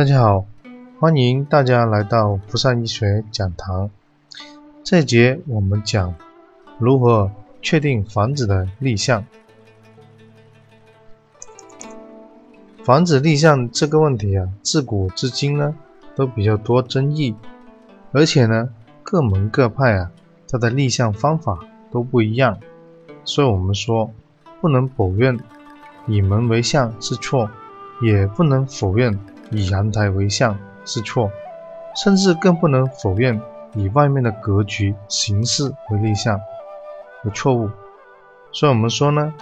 大家好，欢迎大家来到福善医学讲堂。这节我们讲如何确定房子的立项。房子立项这个问题啊，自古至今呢都比较多争议，而且呢各门各派啊，它的立项方法都不一样，所以我们说不能否认以门为向是错，也不能否认以阳台为向是错，甚至更不能否认以外面的格局形式为立项的错误。所以我们说呢，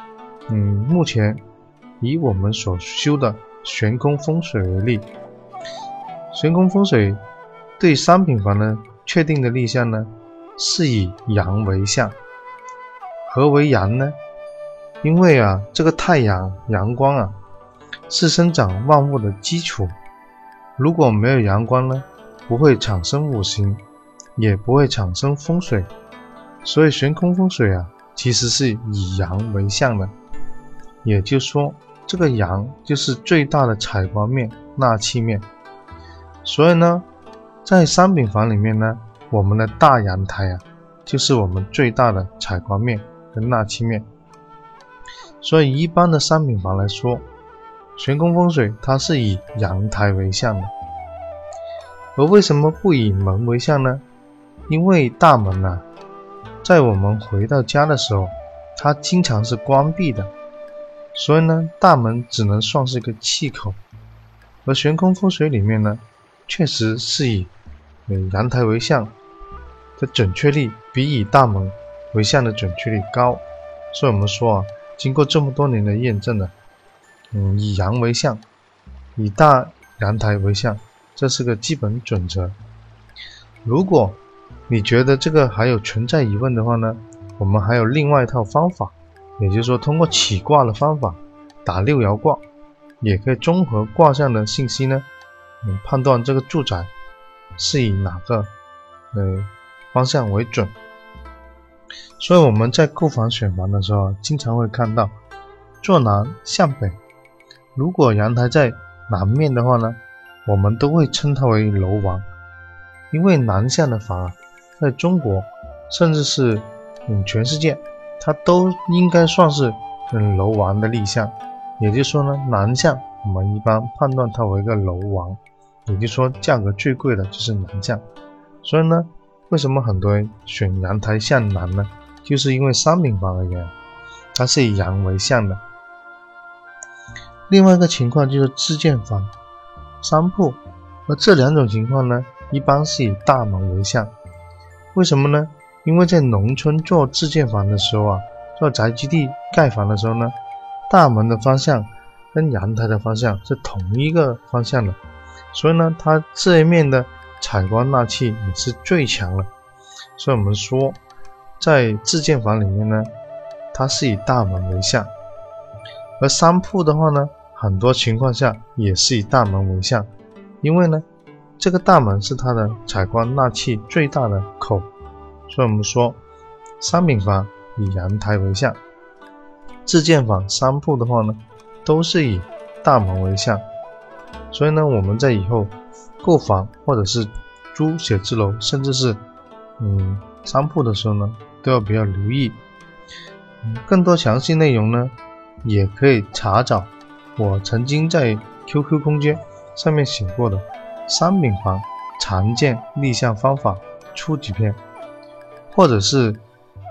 嗯，目前。以我们所修的悬空风水为例，悬空风水对商品房呢确定的立项呢，是以阳为向。何为阳呢？因为啊，这个太阳阳光啊，是生长万物的基础。如果没有阳光呢，不会产生五行，也不会产生风水。所以悬空风水啊，其实是以阳为向的。也就是说。这个阳就是最大的采光面、纳气面，所以呢，在商品房里面呢，我们的大阳台啊，就是我们最大的采光面跟纳气面。所以一般的商品房来说，悬空风水它是以阳台为向的。而为什么不以门为向呢？因为大门呐，在我们回到家的时候，它经常是关闭的。所以呢，大门只能算是一个气口，而悬空风水里面呢，确实是以阳台为向的准确率比以大门为向的准确率高。所以我们说啊，经过这么多年的验证呢，嗯，以阳为向，以大阳台为向，这是个基本准则。如果你觉得这个还有存在疑问的话呢，我们还有另外一套方法。也就是说，通过起卦的方法打六爻卦，也可以综合卦象的信息呢，嗯，判断这个住宅是以哪个呃方向为准。所以我们在购房选房的时候，经常会看到坐南向北。如果阳台在南面的话呢，我们都会称它为楼王，因为南向的房啊，在中国甚至是嗯全世界。它都应该算是嗯楼王的立项，也就是说呢，南向我们一般判断它为一个楼王，也就是说价格最贵的就是南向。所以呢，为什么很多人选阳台向南呢？就是因为商品房而言，它是以阳为向的。另外一个情况就是自建房、商铺，而这两种情况呢，一般是以大门为向。为什么呢？因为在农村做自建房的时候啊，做宅基地盖房的时候呢，大门的方向跟阳台的方向是同一个方向的，所以呢，它这一面的采光纳气也是最强的。所以我们说，在自建房里面呢，它是以大门为向；而商铺的话呢，很多情况下也是以大门为向，因为呢，这个大门是它的采光纳气最大的口。所以我们说，商品房以阳台为向，自建房、商铺的话呢，都是以大门为向。所以呢，我们在以后购房或者是租写字楼，甚至是嗯商铺的时候呢，都要比较留意。更多详细内容呢，也可以查找我曾经在 QQ 空间上面写过的商品房常见立项方法初级篇。或者是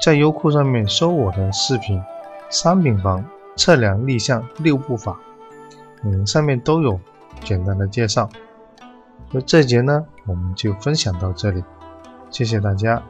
在优酷上面搜我的视频《商品房测量立项六步法》，嗯，上面都有简单的介绍。那这节呢，我们就分享到这里，谢谢大家。